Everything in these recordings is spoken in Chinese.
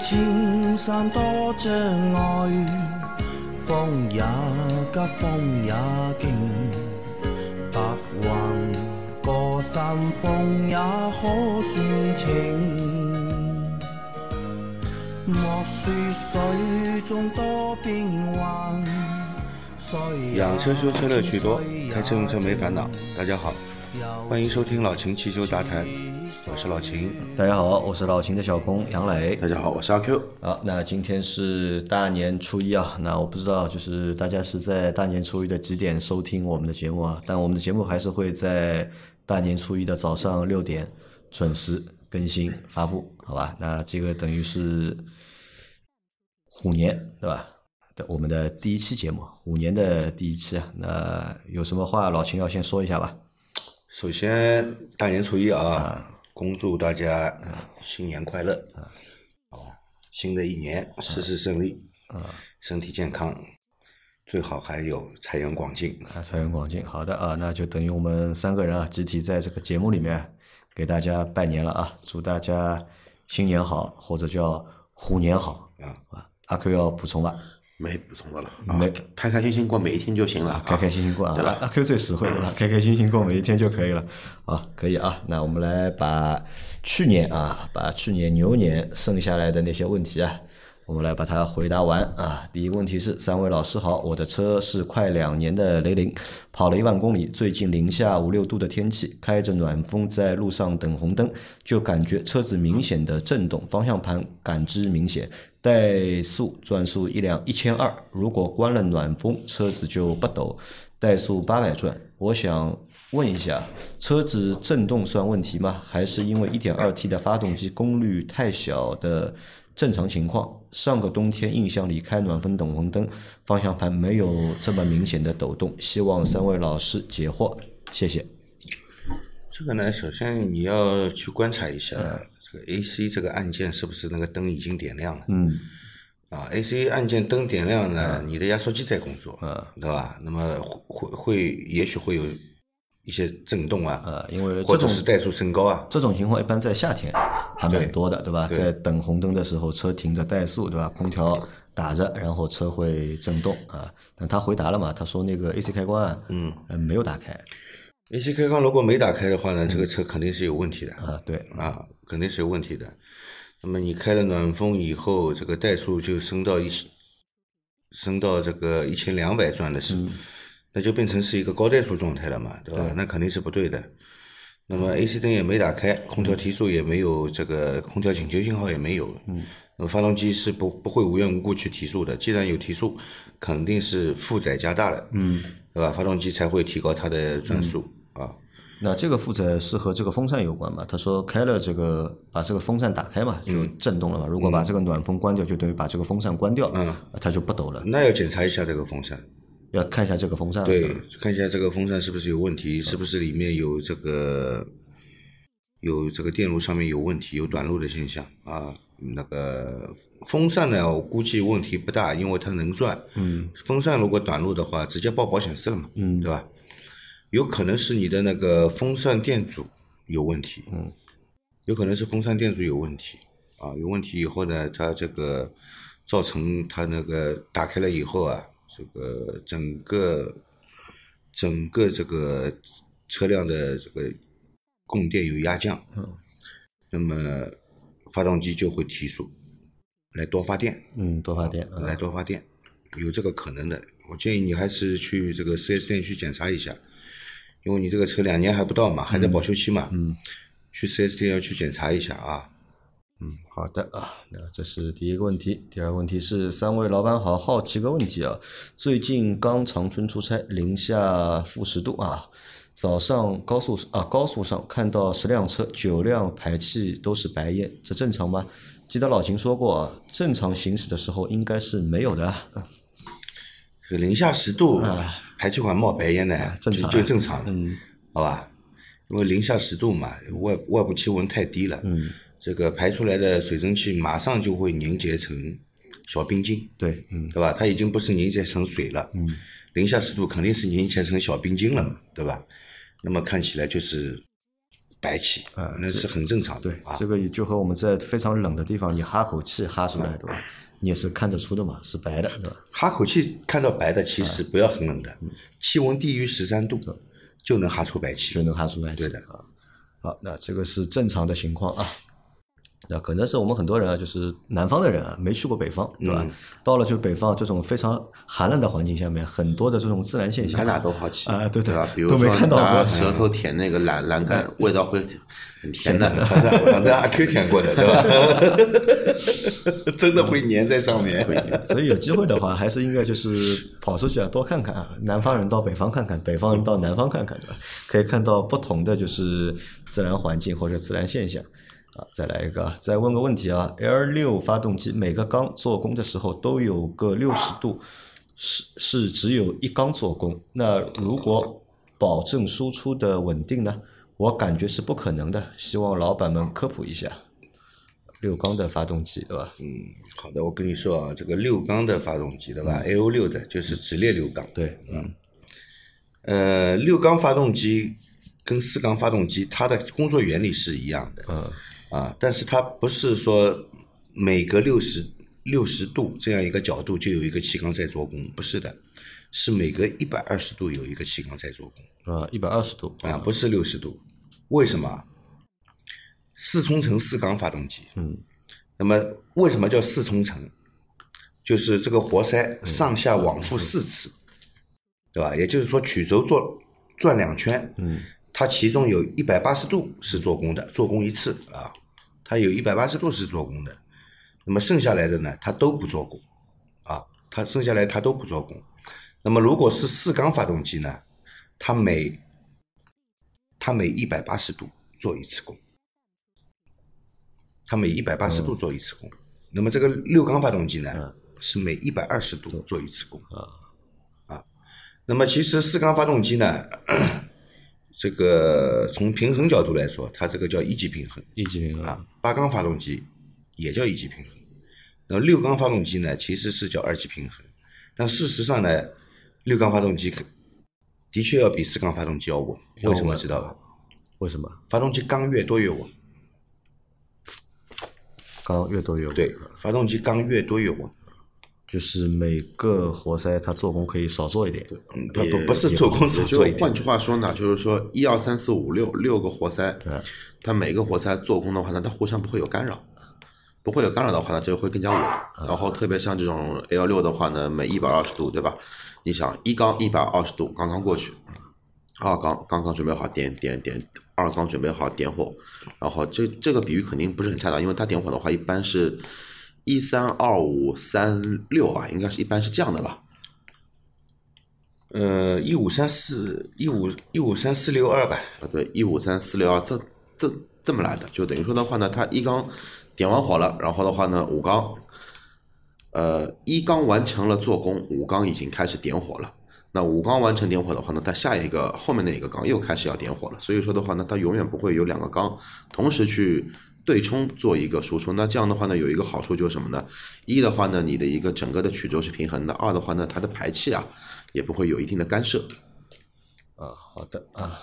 青山多障碍，风也急，风也劲，白云过山峰也可算情。莫说水中多变幻，水也养车修车乐趣多随，开车用车没烦恼。大家好，欢迎收听老秦汽修杂谈，我是老秦。大家好，我是老秦的小工杨磊。大家好，我是阿 Q。好，那今天是大年初一啊，那我不知道就是大家是在大年初一的几点收听我们的节目啊？但我们的节目还是会在大年初一的早上六点准时更新发布，好吧？那这个等于是虎年对吧？的我们的第一期节目，虎年的第一期啊。那有什么话老秦要先说一下吧？首先，大年初一啊，恭祝大家呃新年快乐啊！好吧，新的一年事事顺利啊，身体健康，最好还有财源广进。啊，财源广进，好的啊，那就等于我们三个人啊，集体在这个节目里面给大家拜年了啊，祝大家新年好，或者叫虎年好啊啊。阿 Q 要补充吧？没补充的了啊没，开开心心过每一天就行了啊。开开心心过啊，对吧阿 Q 最实惠了，开开心心过每一天就可以了。啊，可以啊，那我们来把去年啊，把去年牛年剩下来的那些问题啊，我们来把它回答完啊。第一个问题是，三位老师好，我的车是快两年的雷凌，跑了一万公里，最近零下五六度的天气，开着暖风在路上等红灯，就感觉车子明显的震动，方向盘感知明显，怠速转速一辆一千二，如果关了暖风，车子就不抖，怠速八百转。我想问一下，车子震动算问题吗？还是因为 1.2T 的发动机功率太小的正常情况？上个冬天印象里开暖风等红灯，方向盘没有这么明显的抖动。希望三位老师解惑，谢谢。这个呢，首先你要去观察一下这个 AC 这个按键是不是那个灯已经点亮了。嗯啊，AC 按键灯点亮呢，你的压缩机在工作，嗯对吧？那么会会会也许会有一些震动啊，呃，因为或这种者是怠速升高啊，这种情况一般在夏天还蛮多的，对吧？对在等红灯的时候，车停着怠速，对吧？空调打着，然后车会震动啊。但他回答了嘛，他说那个 AC 开关啊，嗯呃，没有打开 AC 开关如果没打开的话呢，这个车肯定是有问题的啊，对，啊，肯定是有问题的。那么你开了暖风以后，这个怠速就升到一升到这个一千两百转的时候，那就变成是一个高怠速状态了嘛，对吧？那肯定是不对的。那么 AC 灯也没打开，空调提速也没有，这个空调请求信号也没有。嗯。那么发动机是不不会无缘无故去提速的，既然有提速，肯定是负载加大了。嗯。对吧？发动机才会提高它的转速、啊。那这个负载是和这个风扇有关嘛？他说开了这个把这个风扇打开嘛，就震动了嘛。如果把这个暖风关掉，就等于把这个风扇关掉，嗯，它就不抖了。那要检查一下这个风扇。要看一下这个风扇，对，看一下这个风扇是不是有问题，是不是里面有这个有这个电路上面有问题，有短路的现象啊。那个风扇呢，我估计问题不大，因为它能转。嗯。风扇如果短路的话，直接报保险丝了嘛，嗯，对吧？有可能是你的那个风扇电阻有问题，嗯，有可能是风扇电阻有问题啊，有问题以后呢，它这个造成它那个打开了以后啊，这个整个整个这个车辆的这个供电有压降，嗯，那么发动机就会提速，来多发电，嗯，多发电，啊来多发电，有这个可能的。我建议你还是去这个 4S 店去检查一下，因为你这个车两年还不到嘛，还在保修期嘛，嗯，去 4S 店要去检查一下啊。嗯，好的啊，那这是第一个问题。第二个问题是，三位老板好，好奇个问题啊，最近刚长春出差，零下负十度啊，早上高速啊高速上看到十辆车，九辆排气都是白烟，这正常吗？记得老秦说过啊，正常行驶的时候应该是没有的啊。这个零下十度，啊排气管冒白烟呢，正常啊就就正常的，嗯好吧？因为零下十度嘛，外外部气温太低了，嗯，这个排出来的水蒸气马上就会凝结成小冰晶，对，嗯对吧？它已经不是凝结成水了，嗯，零下十度肯定是凝结成小冰晶了嘛，对吧？那么看起来就是白气啊，那是很正常的。对，啊，这个就和我们在非常冷的地方，你哈口气哈出来，对吧？你也是看得出的嘛，是白的，对吧？哈口气看到白的，其实不要很冷的，气温低于十三度就能哈出白气就。能哈出白气对的啊。好，那这个是正常的情况啊。那可能是我们很多人啊，就是南方的人啊，没去过北方，对吧？嗯到了就北方这种非常寒冷的环境下面，很多的这种自然现象哪哪都好奇啊对对吧？比如都没说看到过拿舌头舔那个栏栏杆，味道会很甜的。我在阿 Q 舔过的，对吧？真的会粘在上面。所以有机会的话，还是应该就是跑出去啊，多看看啊。南方人到北方看看，北方人到南方看看，对吧？可以看到不同的就是自然环境或者自然现象。啊，再来一个啊，再问个问题啊，L 六发动机每个缸做工的时候都有个六十度，是是只有一缸做工。那如果保证输出的稳定呢？我感觉是不可能的，希望老板们科普一下。六缸的发动机，对吧？嗯好的，我跟你说啊，这个六缸的发动机对吧？L 六的就是直列六缸。对，嗯，呃，六缸发动机跟四缸发动机它的工作原理是一样的。嗯。啊，但是它不是说每隔六十六十度这样一个角度就有一个气缸在做工，不是的，是每隔一百二十度有一个气缸在做工啊，一百二十度啊，不是六十度。为什么？四冲程四缸发动机，嗯，那么为什么叫四冲程？就是这个活塞上下往复四次，对吧？也就是说曲轴做转两圈，嗯，它其中有一百八十度是做工的，做工一次啊，它有一百八十度是做工的，那么剩下来的呢，它都不做工，啊，它剩下来它都不做工。那么如果是四缸发动机呢，它每它每一百八十度做一次工，它每一百八十度做一次工。那么这个六缸发动机呢，是每一百二十度做一次工。啊，那么其实四缸发动机呢，这个从平衡角度来说，它这个叫一级平衡一级平衡啊。八缸发动机也叫一级平衡，那么六缸发动机呢，其实是叫二级平衡。但事实上呢，六缸发动机的确要比四缸发动机要稳。为什么知道吧？为什么？发动机缸越多越稳。缸越多越稳对，发动机缸越多越稳。就是每个活塞它做工可以少做一点，嗯，不不不是做工少做一点换句话说呢，就是说一二三四五六六个活塞，它每个活塞做工的话呢，它互相不会有干扰，不会有干扰的话呢，就会更加稳。然后特别像这种 L 六的话呢，每一百二十度，对吧？你想一缸一百二十度刚刚过去，二缸刚刚准备好点点点，二缸准备好点火，然后这这个比喻肯定不是很恰当，因为它点火的话一般是一三二五三六啊，应该是一般是这样的吧？呃，一五三四一五一五三四六二吧。啊，对，一五三四六二，这这这么来的，就等于说的话呢，它一缸点完火了，然后的话呢，五缸，呃，一缸完成了做工，五缸已经开始点火了。那五缸完成点火的话呢，它下一个后面那一个缸又开始要点火了。所以说的话呢，它永远不会有两个缸同时去对冲做一个输出。那这样的话呢，有一个好处就是什么呢？一的话呢，你的一个整个的曲轴是平衡的；二的话呢，它的排气啊也不会有一定的干涉。啊，好的啊，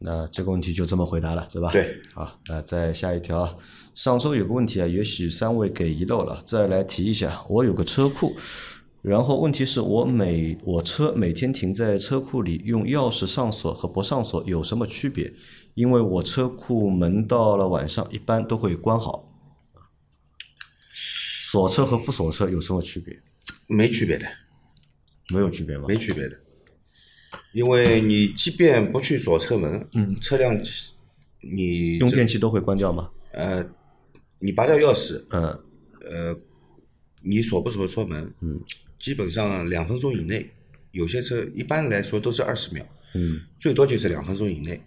那这个问题就这么回答了，对吧？对。好，那再下一条啊，上周有个问题啊，也许三位给遗漏了，再来提一下。我有个车库，然后问题是我每我车每天停在车库里，用钥匙上锁和不上锁有什么区别？因为我车库门到了晚上一般都会关好。锁车和不锁车有什么区别？没区别的，没有区别吗？没区别的，因为你即便不去锁车门，嗯，车辆你用电器都会关掉吗？呃，你拔掉钥匙，嗯，呃，你锁不锁车门，嗯，基本上两分钟以内，有些车一般来说都是二十秒，嗯，最多就是两分钟以内，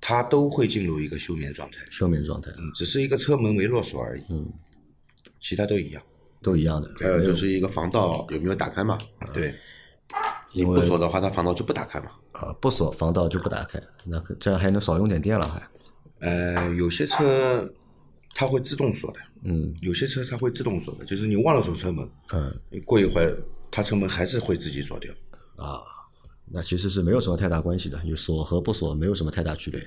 它都会进入一个休眠状态，休眠状态。嗯，只是一个车门没落锁而已，嗯，其他都一样，都一样的。还有就是一个防盗有没有打开嘛？对，你不锁的话，它防盗就不打开嘛。啊，不锁防盗就不打开，那可这样还能少用点电了还。呃，有些车它会自动锁的，嗯有些车它会自动锁的，就是你忘了锁车门，嗯过一会儿它车门还是会自己锁掉。啊，那其实是没有什么太大关系的，有锁和不锁没有什么太大区别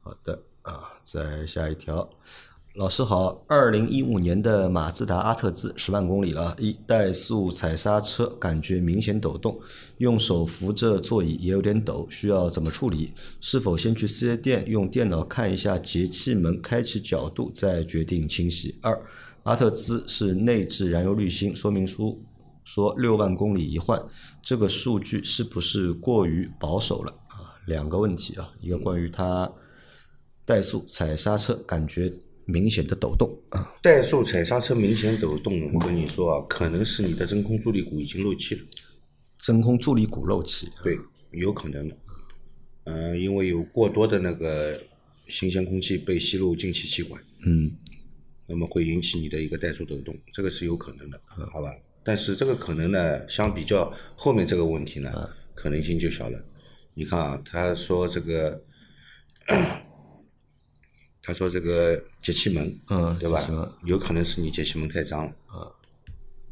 好的啊，再下一条。老师好，二零一五年的马自达阿特兹十万公里了，一怠速踩刹车感觉明显抖动，用手扶着座椅也有点抖，需要怎么处理？是否先去四 S 店用电脑看一下节气门开启角度，再决定清洗？二，阿特兹是内置燃油滤芯，说明书说六万公里一换，这个数据是不是过于保守了啊？两个问题啊，一个关于它怠速踩刹车感觉明显的抖动啊，怠速踩刹车明显抖动，我跟你说啊，可能是你的真空助力鼓已经漏气了。真空助力鼓漏气，对，有可能的。嗯、因为有过多的那个新鲜空气被吸入进气气管，嗯，那么会引起你的一个怠速抖动，这个是有可能的，好吧？但是这个可能呢，相比较后面这个问题呢，可能性就小了。你看啊，他说这个，他说这个节气门，嗯对吧？有可能是你节气门太脏了，啊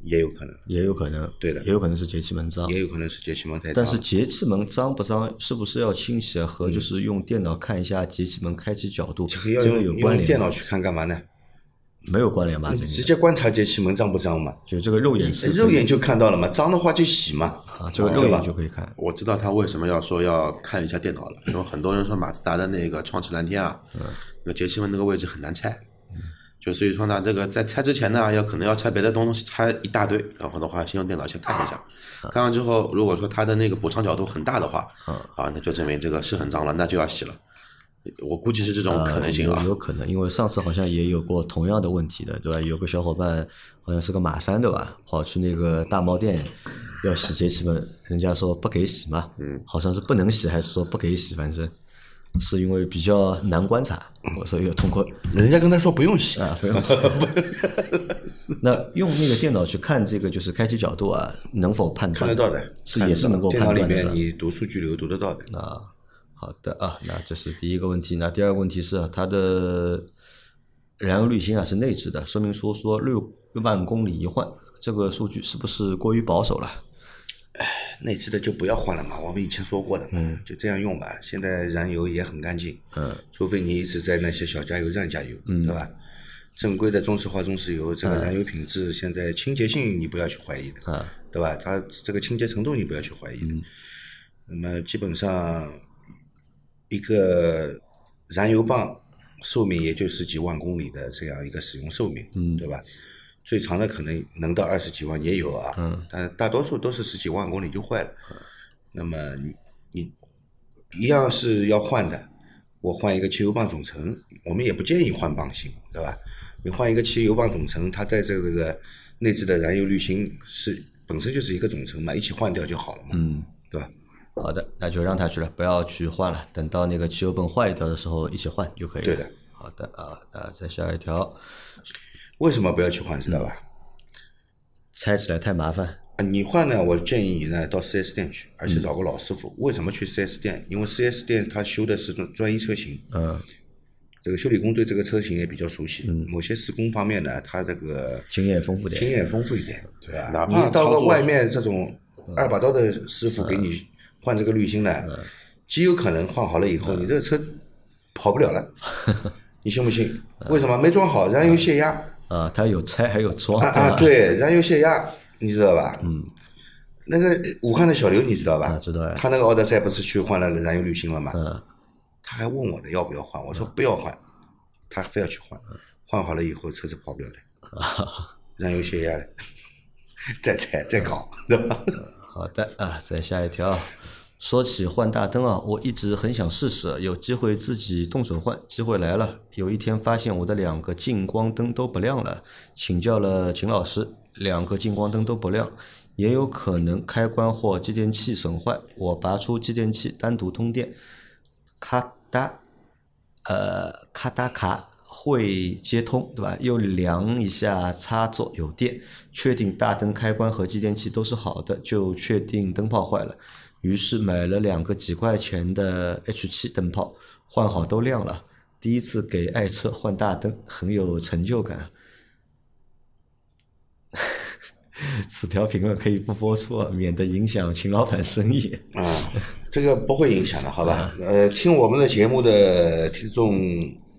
也有可能，也有可能，对的也有可能是节气门脏也。有可能是节气门太脏。但是节气门脏不脏，是不是要清洗啊？和就是用电脑看一下节气门开启角度，这个要有关联用电脑去看干嘛呢？没有关联吧？这个直接观察节气门脏不脏嘛？就这个肉眼是肉眼就看到了嘛，脏的话就洗嘛。啊，这个肉眼就可以看。我知道他为什么要说要看一下电脑了，因为很多人说马自达的那个创驰蓝天啊，那个节气门那个位置很难拆，就所以说呢，这个在拆之前呢，要可能要拆别的东西，拆一大堆，然后的话先用电脑先看一下，看完之后，如果说它的那个补偿角度很大的话，啊，那就证明这个是很脏了，那就要洗了。我估计是这种可能性啊有，有可能，因为上次好像也有过同样的问题的，对吧？有个小伙伴好像是个马三，对吧？跑去那个大猫店要洗节气门，人家说不给洗嘛，嗯，好像是不能洗，还是说不给洗，反正是因为比较难观察，所以要通过人家跟他说不用洗，啊，不用洗。那用那个电脑去看这个就是开启角度啊，能否判断？看得到的，是也是能够判断的。你读数据流读得到的。啊，好的啊，那这是第一个问题。那第二个问题是啊它的燃油滤芯啊是内置的，说明书说六万公里一换，这个数据是不是过于保守了？内置的就不要换了嘛，我们以前说过的嘛，就这样用吧。现在燃油也很干净，嗯，除非你一直在那些小加油站加油，嗯对吧？正规的中石化、中石油，这个燃油品质现在清洁性你不要去怀疑的，啊，对吧？它这个清洁程度你不要去怀疑的。那么基本上一个燃油棒寿命也就十几万公里的这样一个使用寿命，嗯对吧？最长的可能能到二十几万也有啊，嗯，但大多数都是十几万公里就坏了。那么你你一样是要换的，我换一个汽油泵总成，我们也不建议换泵芯，对吧？你换一个汽油泵总成，它在这个内置的燃油滤芯是本身就是一个总成嘛，一起换掉就好了嘛，嗯，对吧？好的，那就让他去了，不要去换了，等到那个汽油泵坏掉的时候一起换就可以了。对的。好的啊，那再下一条，为什么不要去换，知道吧？拆起来太麻烦。啊，你换呢，我建议你呢到 4S 店去，而且找个老师傅。为什么去 4S 店？因为 4S 店他修的是专专一车型，嗯，这个修理工对这个车型也比较熟悉。嗯某些施工方面呢，他这个经验丰富点经验丰富一点，对吧？哪怕你到操作个外面这种二把刀的师傅给你换这个滤芯呢，极有可能换好了以后，你这个车跑不了了。你信不信？为什么没装好？燃油泄压啊，它有拆还有装，啊啊！对，燃油泄压，你知道吧？嗯。那个武汉的小刘你知道吧？啊知道呀他那个奥德赛不是去换了燃油滤芯了吗？嗯，他还问我的要不要换，我说不要换，他非要去换，换好了以后车子跑不了了，燃油泄压了，再拆再搞，对吧？好的啊，再下一条。说起换大灯啊，我一直很想试试，有机会自己动手换，机会来了。有一天发现我的两个近光灯都不亮了，请教了秦老师，两个近光灯都不亮，也有可能开关或继电器损坏。我拔出继电器，单独通电，咔哒，呃，咔哒咔会接通，对吧？又量一下插座有电，确定大灯开关和继电器都是好的，就确定灯泡坏了。于是买了两个几块钱的 H 七灯泡，换好都亮了。第一次给爱车换大灯，很有成就感。此条评论可以不播出，免得影响秦老板生意。啊，这个不会影响的，好吧？呃，听我们的节目的听众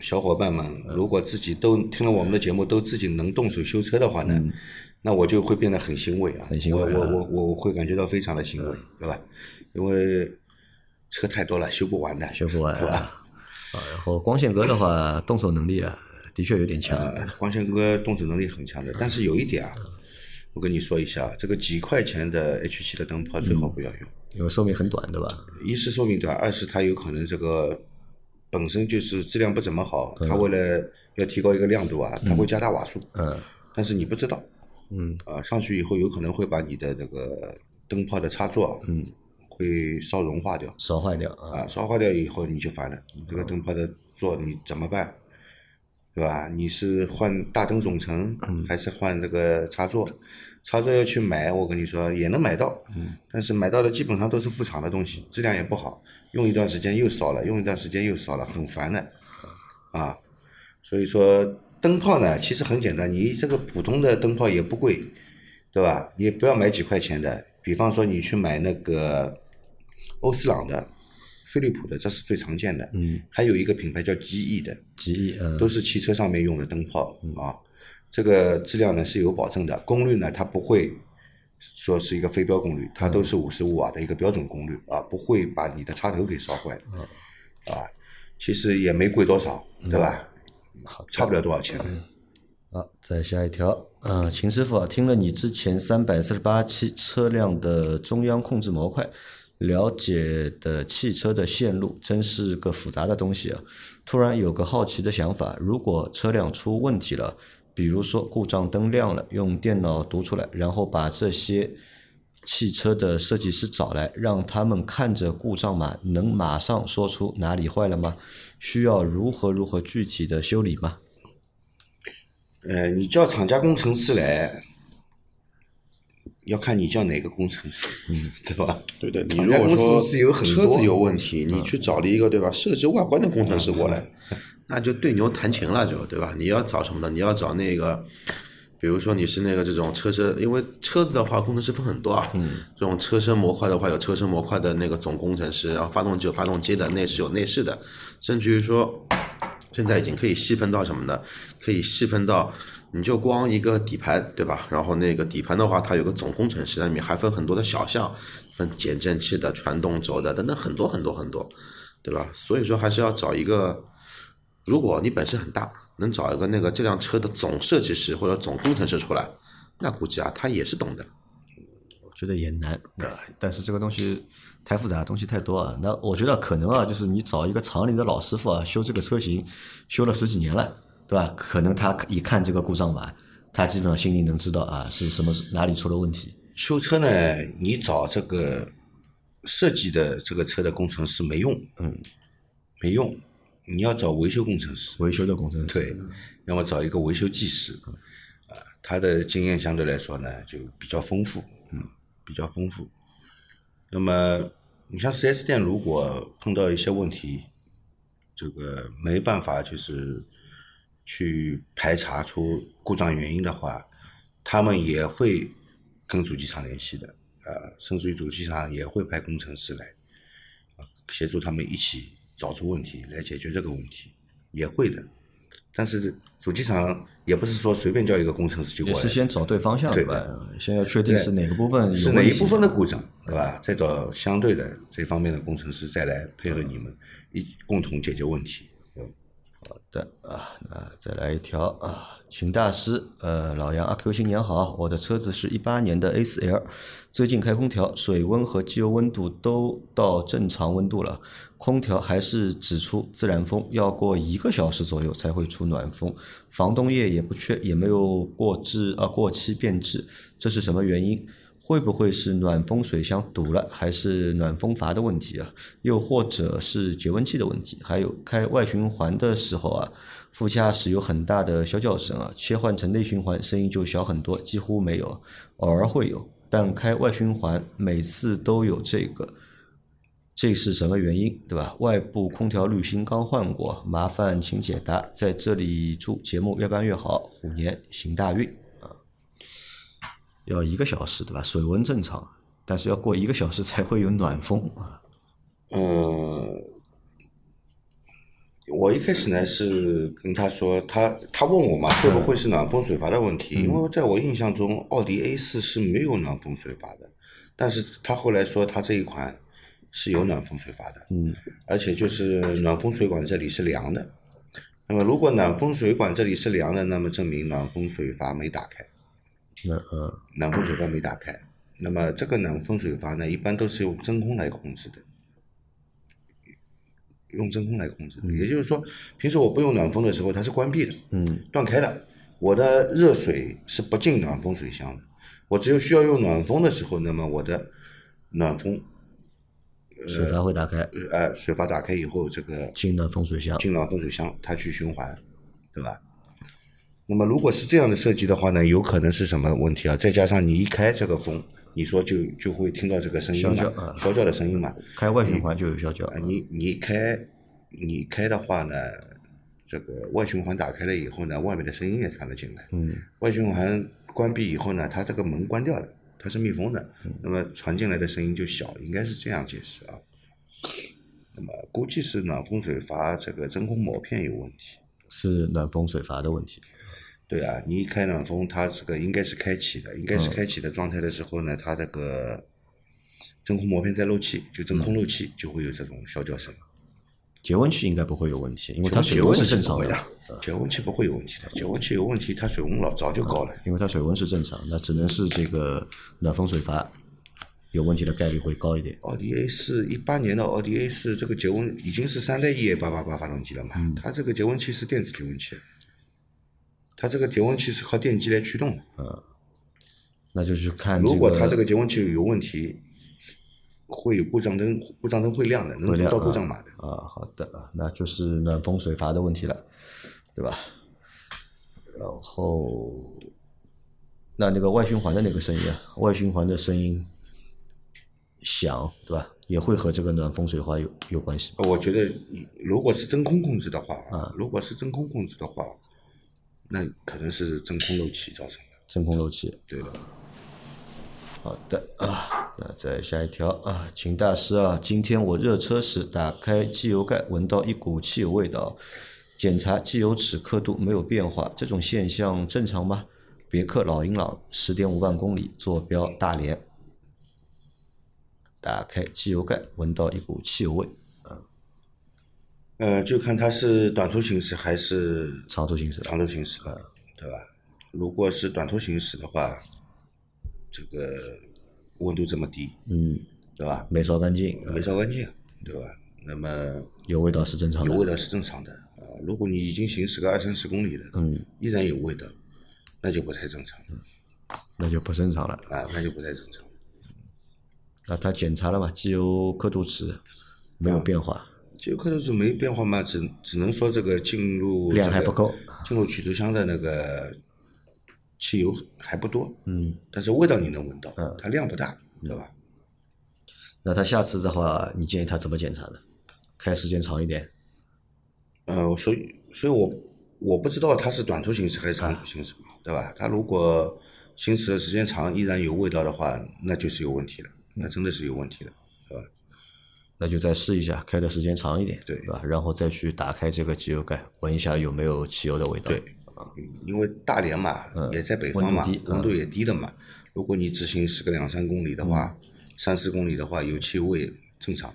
小伙伴们，如果自己都听了我们的节目，都自己能动手修车的话呢，那我就会变得很欣慰啊，很欣慰啊我我我我会感觉到非常的欣慰，对吧？因为车太多了，修不完的，修不完对吧？啊，然后光线哥的话，动手能力啊，的确有点强。呃，光线哥动手能力很强的，但是有一点啊，我跟你说一下，这个几块钱的 H 七的灯泡最好不要用。因为寿命很短，对吧？一是寿命短，二是它有可能这个本身就是质量不怎么好，它为了要提高一个亮度啊，它会加大瓦数，嗯。但是你不知道，嗯。啊，上去以后有可能会把你的那个灯泡的插座啊，嗯，会烧融化掉，烧坏掉啊，啊，烧坏掉以后你就烦了，你这个灯泡的座你怎么办？对吧？你是换大灯总成，还是换这个插座？插座要去买，我跟你说也能买到，嗯。但是买到的基本上都是副厂的东西，质量也不好，用一段时间又烧了，用一段时间又烧了，很烦的，啊，所以说灯泡呢，其实很简单，你这个普通的灯泡也不贵，对吧？你也不要买几块钱的，比方说你去买那个欧司朗的、飞利浦的，这是最常见的。嗯，还有一个品牌叫吉翼的，吉翼嗯都是汽车上面用的灯泡啊。这个质量呢是有保证的，功率呢它不会说是一个非标功率，它都是五十五瓦的一个标准功率啊，不会把你的插头给烧坏的。啊，其实也没贵多少，对吧？好差不了多少钱。好，再下一条，嗯，秦师傅啊，听了你之前三百四十八期车辆的中央控制模块，了解的汽车的线路真是个复杂的东西啊。突然有个好奇的想法，如果车辆出问题了，比如说故障灯亮了，用电脑读出来，然后把这些汽车的设计师找来，让他们看着故障码，能马上说出哪里坏了吗？需要如何如何具体的修理吗？呃，你叫厂家工程师来，要看你叫哪个工程师，嗯，对吧？对的，你如果说司是有车子有问题，你去找了一个对吧设计外观的工程师过来，那就对牛弹琴了，就对吧？你要找什么呢？你要找那个，比如说你是那个这种车身，因为车子的话工程师分很多啊，嗯，这种车身模块的话有车身模块的那个总工程师，然后发动机有发动机的，内饰有内饰的，甚至于说。现在已经可以细分到什么呢？可以细分到，你就光一个底盘，对吧？然后那个底盘的话，它有个总工程师，里面还分很多的小项，分减震器的、传动轴的等等很多很多很多，对吧？所以说还是要找一个，如果你本事很大，能找一个那个这辆车的总设计师或者总工程师出来，那估计啊，他也是懂的。我觉得也难，对？但是这个东西太复杂，东西太多啊。那我觉得可能啊，就是你找一个厂里的老师傅啊，修这个车型修了十几年了，对吧？可能他一看这个故障码，他基本上心里能知道啊是什么哪里出了问题。修车呢，你找这个设计的这个车的工程师没用，嗯，没用，你要找维修工程师，维修的工程师，对，要么找一个维修技师，啊，他的经验相对来说呢就比较丰富，嗯，比较丰富。那么你像四 S 店，如果碰到一些问题，这个没办法就是去排查出故障原因的话，他们也会跟主机厂联系的，呃，甚至于主机厂也会派工程师来，啊，协助他们一起找出问题来解决这个问题，也会的。但是主机厂也不是说随便叫一个工程师就过来，也是先找对方向，对吧？先要确定是哪个部分有是哪一部分的故障，对吧？再找相对的这方面的工程师再来配合你们，一共同解决问题。好的啊，那再来一条啊，秦大师，呃，老杨阿 Q 新年好，我的车子是一八年的 A 4 L，最近开空调，水温和机油温度都到正常温度了，空调还是只出自然风，要过一个小时左右才会出暖风，防冻液也不缺，也没有过质啊过期变质，这是什么原因？会不会是暖风水箱堵了，还是暖风阀的问题啊？又或者是节温器的问题？还有开外循环的时候啊，副驾驶有很大的啸叫声啊，切换成内循环声音就小很多，几乎没有，偶尔会有，但开外循环每次都有这个。这是什么原因，对吧？外部空调滤芯刚换过，麻烦请解答。在这里祝节目越办越好，虎年行大运。要一个小时对吧？水温正常，但是要过一个小时才会有暖风啊。嗯，我一开始呢是跟他说，他他问我嘛，会不会是暖风水阀的问题？因为在我印象中，奥迪 A 四是没有暖风水阀的，但是他后来说他这一款是有暖风水阀的，嗯，而且就是暖风水管这里是凉的。那么如果暖风水管这里是凉的，那么证明暖风水阀没打开，那呃，暖风水阀没打开。那么这个暖风水阀呢，一般都是用真空来控制的。用真空来控制的，也就是说，平时我不用暖风的时候，它是关闭的，嗯，断开的。我的热水是不进暖风水箱的，我只有需要用暖风的时候，那么我的暖风，水阀会打开，呃，水阀打开以后，这个进暖风水箱。进暖风水箱，它去循环，对吧？那么如果是这样的设计的话呢，有可能是什么问题啊？再加上你一开这个风，你说就就会听到这个声音嘛，啸叫的声音嘛，开外循环就有啸叫。啊，你你开，你开的话呢，这个外循环打开了以后呢，外面的声音也传了进来。嗯，外循环关闭以后呢，它这个门关掉了，它是密封的，嗯那么传进来的声音就小，应该是这样解释啊。那么估计是暖风水阀这个真空膜片有问题。是暖风水阀的问题。对啊，你一开暖风，它这个应该是开启的，应该是开启的状态的时候呢，它这个真空膜片在漏气，就真空漏气，就会有这种小叫声。节温器应该不会有问题，因为它水温是正常的不会的，，节温器不会有问题的，节温器有问题，它水温老早就高了。因为它水温是正常，那只能是这个暖风水阀有问题的概率会高一点。奥迪 A 四一八年的奥迪 A 四，这个节温已经是三代 EA 八八八发动机了嘛？它这个节温器是电子节温器，它这个节温器是靠电机来驱动的。那就是看、如果它这个节温器有问题，会有故障灯，故障灯会亮的，能读到故障码的。啊，好的啊，那就是暖风水阀的问题了，对吧？然后，那那个外循环的那个声音啊，外循环的声音响，对吧？也会和这个暖风水阀有有关系。我觉得，如果是真空控制的话，啊，如果是真空控制的话，那可能是真空漏气造成的。真空漏气。对的。好的啊，那再下一条啊，秦大师啊，今天我热车时打开机油盖，闻到一股汽油味道，检查机油尺刻度没有变化，这种现象正常吗？别克老英朗十点五万公里，坐标大连，打开机油盖，闻到一股汽油味，呃，就看它是短途行驶还是长途行驶。长途行驶的，对吧？如果是短途行驶的话，这个温度这么低，嗯，对吧？没烧干净，没烧干净，对吧？那么有味道是正常的。有味道是正常的啊。如果你已经行驶个二三十公里了，嗯，依然有味道，那就不太正常那就不正常了。啊，那就不太正常。那他检查了嘛？机油刻度值没有变化，机油刻度值没变化嘛，只只能说这个进入量还不够，进入曲轴箱的那个汽油还不多，嗯，但是味道你能闻到，嗯它量不大，对吧？那他下次的话，你建议他怎么检查呢？开时间长一点，呃，所以，所以我我不知道他是短途行驶还是长途行驶嘛，对吧？他如果行驶的时间长，依然有味道的话，那就是有问题了，那真的是有问题了，对吧？那就再试一下，开的时间长一点，对吧？然后再去打开这个机油盖，闻一下有没有汽油的味道。对，因为大连嘛，也在北方嘛，温度也低的嘛。如果你只行驶个两三公里的话，三四公里的话，有汽油味正常。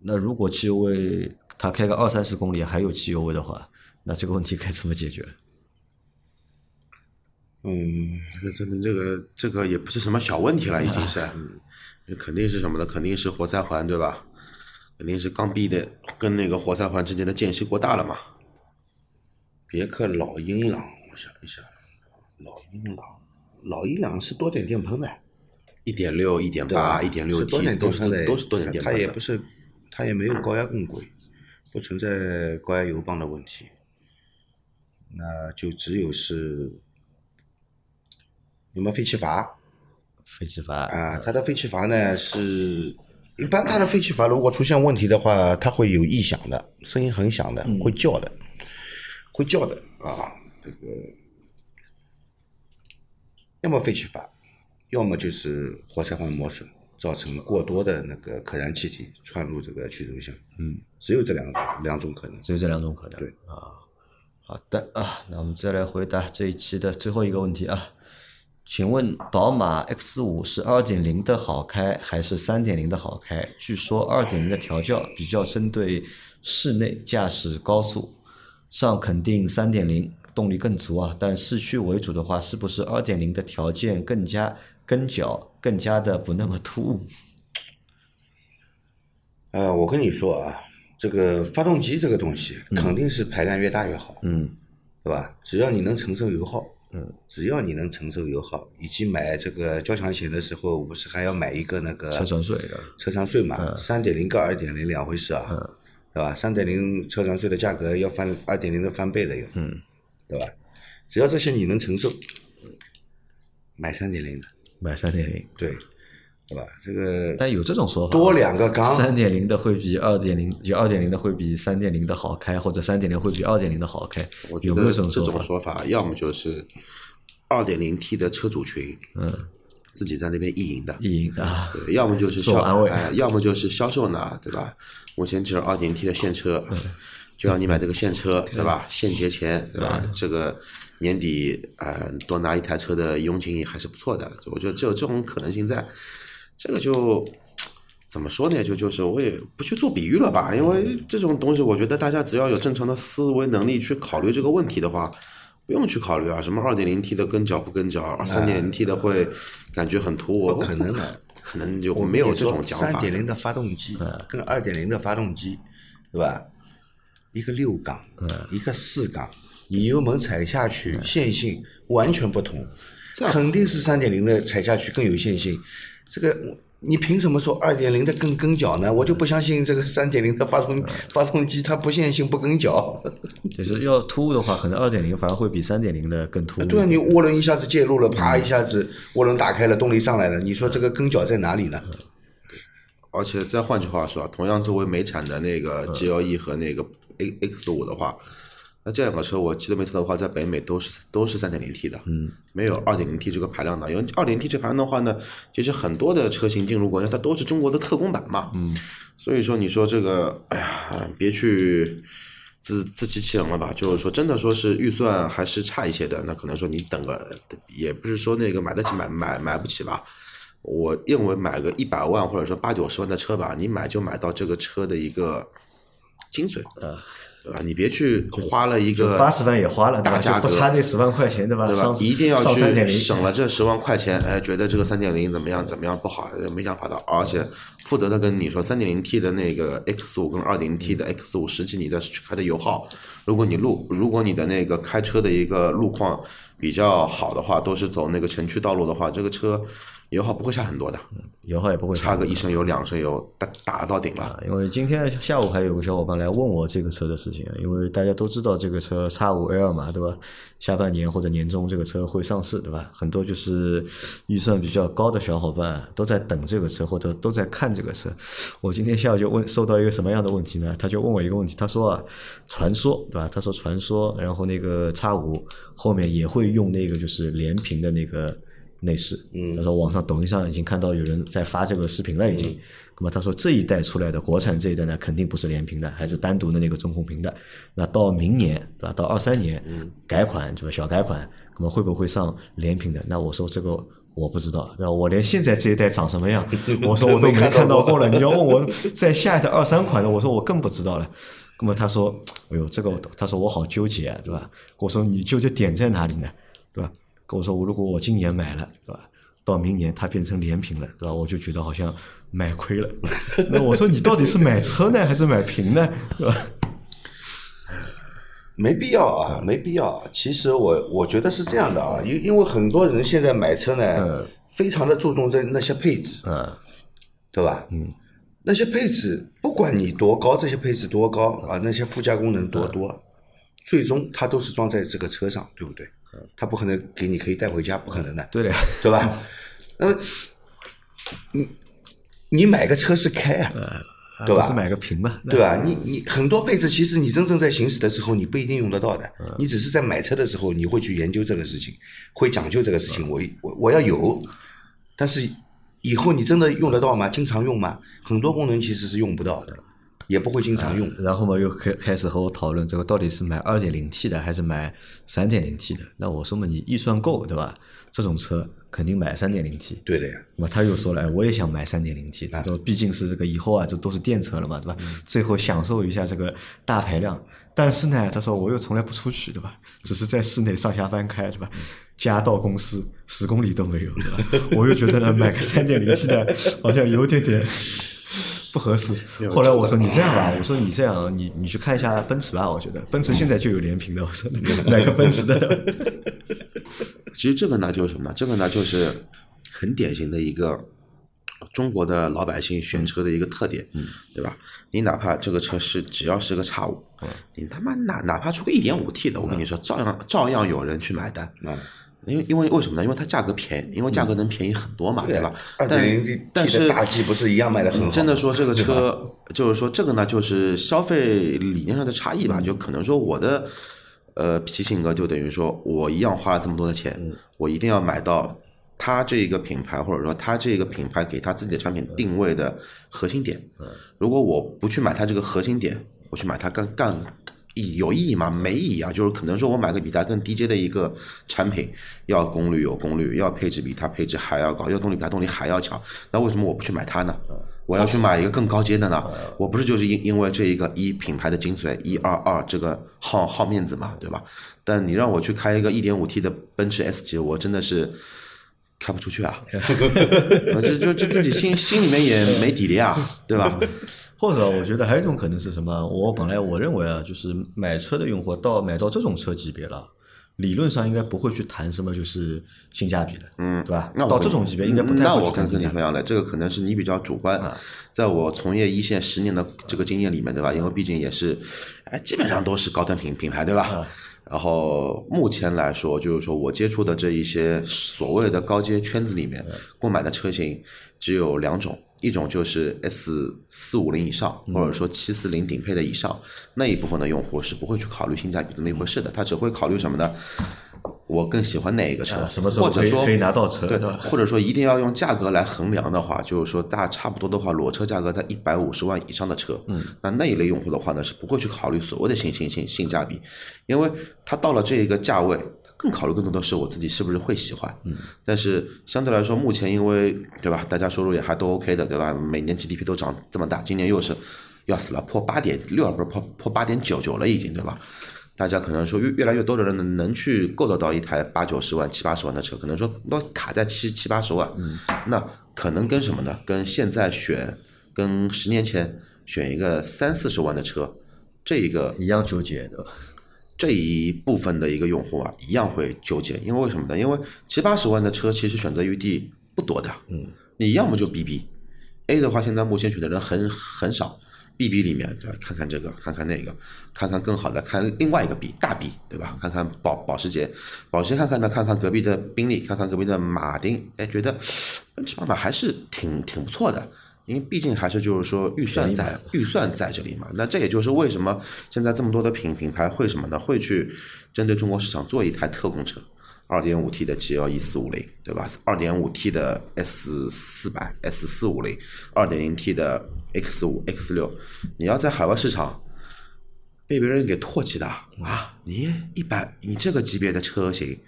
那如果汽油味，他开个二三十公里还有汽油味的话，那这个问题该怎么解决？嗯，那证明这个这个也不是什么小问题了，已经是，肯定是什么呢？肯定是活塞环对吧？肯定是缸壁的跟那个活塞环之间的间隙过大了嘛。别克老英朗，我想一想，老英朗，老英朗是多点电喷的，一点六、一点？八、一点六 T 点都电喷的，是都是多点电喷。它也不是，它也没有高压共轨，不存在高压油泵的问题。那就只有是有没有废气阀？废气阀啊，它的废气阀呢是，一般它的废气阀如果出现问题的话，它会有异响的，声音很响的，会叫的，会叫的啊。这个要么废气阀，要么就是活塞环磨损，造成过多的那个可燃气体窜入这个曲轴箱。嗯，只有这两种两种可能。只有这两种可能。对啊，好的啊，那我们再来回答这一期的最后一个问题啊，请问宝马 X 五是二点零的好开还是三点零的好开？据说二点零的调教比较针对室内驾驶高速，上肯定三点零动力更足啊，但市区为主的话，是不是二点零的条件更加跟脚，更加的不那么突兀？呃，我跟你说啊，这个发动机这个东西肯定是排量越大越好，嗯，对吧？只要你能承受油耗，嗯，只要你能承受油耗，以及买这个交强险的时候，不是还要买一个那个车船税的，车船税嘛？三点零跟二点零两回事啊，对吧？三点零车船税的价格要翻二点零的翻倍的有，嗯，对吧？只要这些你能承受，买三点零的，买三点零。对，对吧？这个但有这种说法，多两个缸三点零的会比二点零，就二点零的会比三点零的好开，或者三点零会比二点零的好开，我觉得这种说法？要么就是二点零 T 的车主群，嗯，自己在那边意淫的，意淫啊，对，要么就是销安慰哎，要么就是销售呢，对吧？目前只有二点 T 的现车，就让你买这个现车，对吧？现结钱，对吧？这个年底呃多拿一台车的佣金也还是不错的，我觉得只有这种可能性在，这个就。怎么说呢？就就是我也不去做比喻了吧，因为这种东西，我觉得大家只要有正常的思维能力去考虑这个问题的话，不用去考虑啊，什么二点零 T 的跟脚不跟脚，三点零 T 的会感觉很突兀，不可能的，可能就我没有这种讲法。三点零的发动机跟二点零的发动机，对吧？一个六缸，一个四缸，你油门踩下去线性完全不同，肯定是三点零的踩下去更有线性。这个你凭什么说二点零的更跟脚呢？我就不相信这个三点零的发动发动机它不线性不跟脚。就是要突兀的话，可能二点零反而会比三点零的更突兀。对啊，你涡轮一下子介入了，啪一下子涡轮打开了，动力上来了，你说这个跟脚在哪里呢？而且再换句话说，同样作为美产的那个 GLE 和那个 A X 五的话，那这两个车我记得没错的话，在北美都是都是三点零 T 的，嗯，没有二点零 T 这个排量的。因为二点 T 这排量的话呢，其实很多的车型进入国内，它都是中国的特供版嘛，嗯，所以说你说这个，哎呀，别去。自自欺欺人了吧？就是说，真的说是预算还是差一些的，那可能说你等个，也不是说那个买得起买买买不起吧。我认为买个一百万或者说八九十万的车吧，你买就买到这个车的一个精髓，呃，对吧？你别去花了一个八十万也花了，大价格不差那十万块钱，对吧？对吧？一定要去省了这十万块钱，哎，觉得这个三点零怎么样怎么样不好，呃没想法的。而且负责的跟你说，三点零 T 的那个 X 五跟二点零 T 的 X 五，实际你的开的油耗，如果你路如果你的那个开车的一个路况比较好的话，都是走那个城区道路的话，这个车油耗不会差很多的，油耗也不会差个一升油两升油，打打到顶了。啊，因为今天下午还有个小伙伴来问我这个车的事情，因为大家都知道这个车叉五 L 嘛，对吧？下半年或者年中这个车会上市，对吧？很多就是预算比较高的小伙伴都在等这个车，或者都在看这个车。我今天下午就问收到一个什么样的问题呢？他就问我一个问题，他说啊，传说对吧？他说传说，然后那个叉五后面也会用那个就是连屏的那个。内饰，嗯，他说网上抖音上已经看到有人在发这个视频了，已经。那么他说这一代出来的国产这一代呢，肯定不是连屏的，还是单独的那个中控屏的。那到明年对吧？到二三年改款对吧？小改款，那么会不会上连屏的？那我说这个我不知道，那我连现在这一代长什么样，我说我都没看到过了。你要问我在下一代二三款的，我说我更不知道了。那么他说，哎呦，这个他说我好纠结啊，对吧？我说你纠结点在哪里呢？对吧？跟我说，我如果我今年买了，对吧？到明年它变成连屏了，对吧？我就觉得好像买亏了。那我说你到底是买车呢，还是买屏呢？对吧？没必要啊，没必要啊。其实我我觉得是这样的啊，因因为很多人现在买车呢，非常的注重在那些配置，嗯，对吧？嗯，那些配置不管你多高，这些配置多高啊，那些附加功能多多，最终它都是装在这个车上，对不对？它不可能给你可以带回家，不可能的，对的，对吧？那么你你买个车是开啊，对吧不是买个屏嘛，对吧？你你很多配置，其实你真正在行驶的时候，你不一定用得到的。你只是在买车的时候，你会去研究这个事情，会讲究这个事情。我我我要有，但是以后你真的用得到吗？经常用吗？很多功能其实是用不到的，也不会经常用。然后嘛，又开开始和我讨论这个到底是买二点零 T 的还是买三点零 T 的？那我说嘛，你预算够对吧？这种车肯定买三点零 T。对的呀，那么他又说了，哎，我也想买三点零 T，他说毕竟是这个以后啊，就都是电车了嘛，对吧？最后享受一下这个大排量。但是呢，他说我又从来不出去，对吧？只是在室内上下班开，对吧？家到公司十公里都没有，对吧？我又觉得呢，买个三点零 T 的，好像有点点 不合适。后来我说你这样吧，我说你这样，你你去看一下奔驰吧，我觉得奔驰现在就有联屏的，我说买个奔驰的。其实这个呢就是什么呢？这个呢就是很典型的一个中国的老百姓选车的一个特点，对吧？你哪怕这个车是只要是个叉五，你他妈哪哪怕出个一点五 T 的，我跟你说，照样照样有人去买单。因为因为为什么呢？因为它价格便宜，因为价格能便宜很多嘛，对吧？二但但是大 G 不是一样卖的很好吗？真的说这个车，就是说这个呢，就是消费理念上的差异吧。就可能说我的呃脾气性格，就等于说我一样花了这么多的钱，我一定要买到它这个品牌，或者说它这个品牌给它自己的产品定位的核心点。如果我不去买它这个核心点，我去买它更更有意义吗？没意义啊！就是可能说我买个比它更低阶的一个产品，要功率有功率，要配置比它配置还要高，要动力比它动力还要强。那为什么我不去买它呢？我要去买一个更高阶的呢？我不是就是因因为这一个一品牌的精髓，一二二这个好好面子嘛，对吧？但你让我去开一个一点五 T 的奔驰 S 级，我真的是开不出去啊！我 就就就自己心心里面也没底的呀，对吧？或者我觉得还有一种可能是什么？我本来我认为啊，就是买车的用户到买到这种车级别了，理论上应该不会去谈什么就是性价比的，嗯，对吧？那到这种级别应该不太我跟跟你说一样的，这个可能是你比较主观。在我从业一线十年的这个经验里面，对吧？因为毕竟也是，哎，基本上都是高端品品牌，对吧？然后目前来说，就是说我接触的这一些所谓的高阶圈子里面，购买的车型只有两种，一种就是 S 四五零以上，或者说七四零顶配的以上，那一部分的用户是不会去考虑性价比这么一回事的，他只会考虑什么呢？我更喜欢哪一个车，啊什么时候或者说可以可以拿到车对或者说一定要用价格来衡量的话，就是说大差不多的话，裸车价格在一百五十万以上的车，嗯，那那一类用户的话呢，是不会去考虑所谓的性性性性价比，因为他到了这一个价位，更考虑更多的是我自己是不是会喜欢，嗯，但是相对来说，目前因为对吧，大家收入也还都 OK 的，对吧？每年 GDP 都涨这么大，今年又是要死了，破八点六，不是破破八点九九了已经，对吧？大家可能说越越来越多的人能能去够得到一台八九十万、七八十万的车，可能说那卡在七七八十万，那可能跟什么呢？跟现在选，跟十年前选一个三四十万的车，这一个一样纠结的。这一部分的一个用户啊，一样会纠结，因为为什么呢？因为七八十万的车其实选择余地不多的，嗯，你要么就 BB，A 的话现在目前选的人很很少，BB 里面对吧？看看这个，看看那个，看看更好的，看另外一个 B 大 B 对吧？看看保保时捷，保时捷看看呢，看看隔壁的宾利，看看隔壁的马丁，哎，觉得奔驰、宝马还是挺挺不错的。因为毕竟还是就是说预算在预算在这里嘛，那这也就是为什么现在这么多的品品牌会什么呢？会去针对中国市场做一台特供车，二点五 T 的 G L E 四五零，对吧？二点五 T 的 S 四百 S 四五零，二点零 T 的 X 五 X 六，你要在海外市场被别人给唾弃的啊！你一百你这个级别的车型。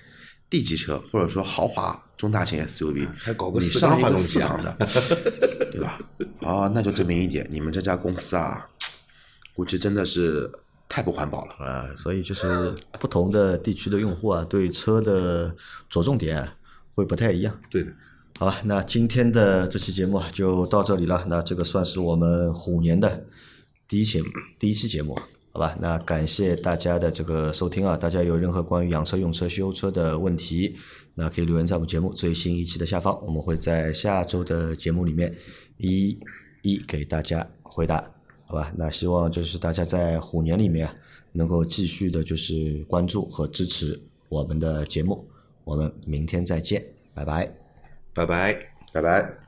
D 级车或者说豪华中大型 SUV，还搞个你四缸上一个发动机啊四缸的，对吧？啊，那就证明一点，你们这家公司啊，估计真的是太不环保了。啊，所以就是不同的地区的用户啊，对车的着重点啊会不太一样。对的，好吧，那今天的这期节目啊就到这里了。那这个算是我们虎年的第一节，第一期节目，好吧？那感谢大家的这个收听啊！大家有任何关于养车、用车、修车的问题，那可以留言在我们节目最新一期的下方，我们会在下周的节目里面一一给大家回答，好吧？那希望就是大家在虎年里面能够继续的就是关注和支持我们的节目，我们明天再见，拜拜。拜拜。拜拜。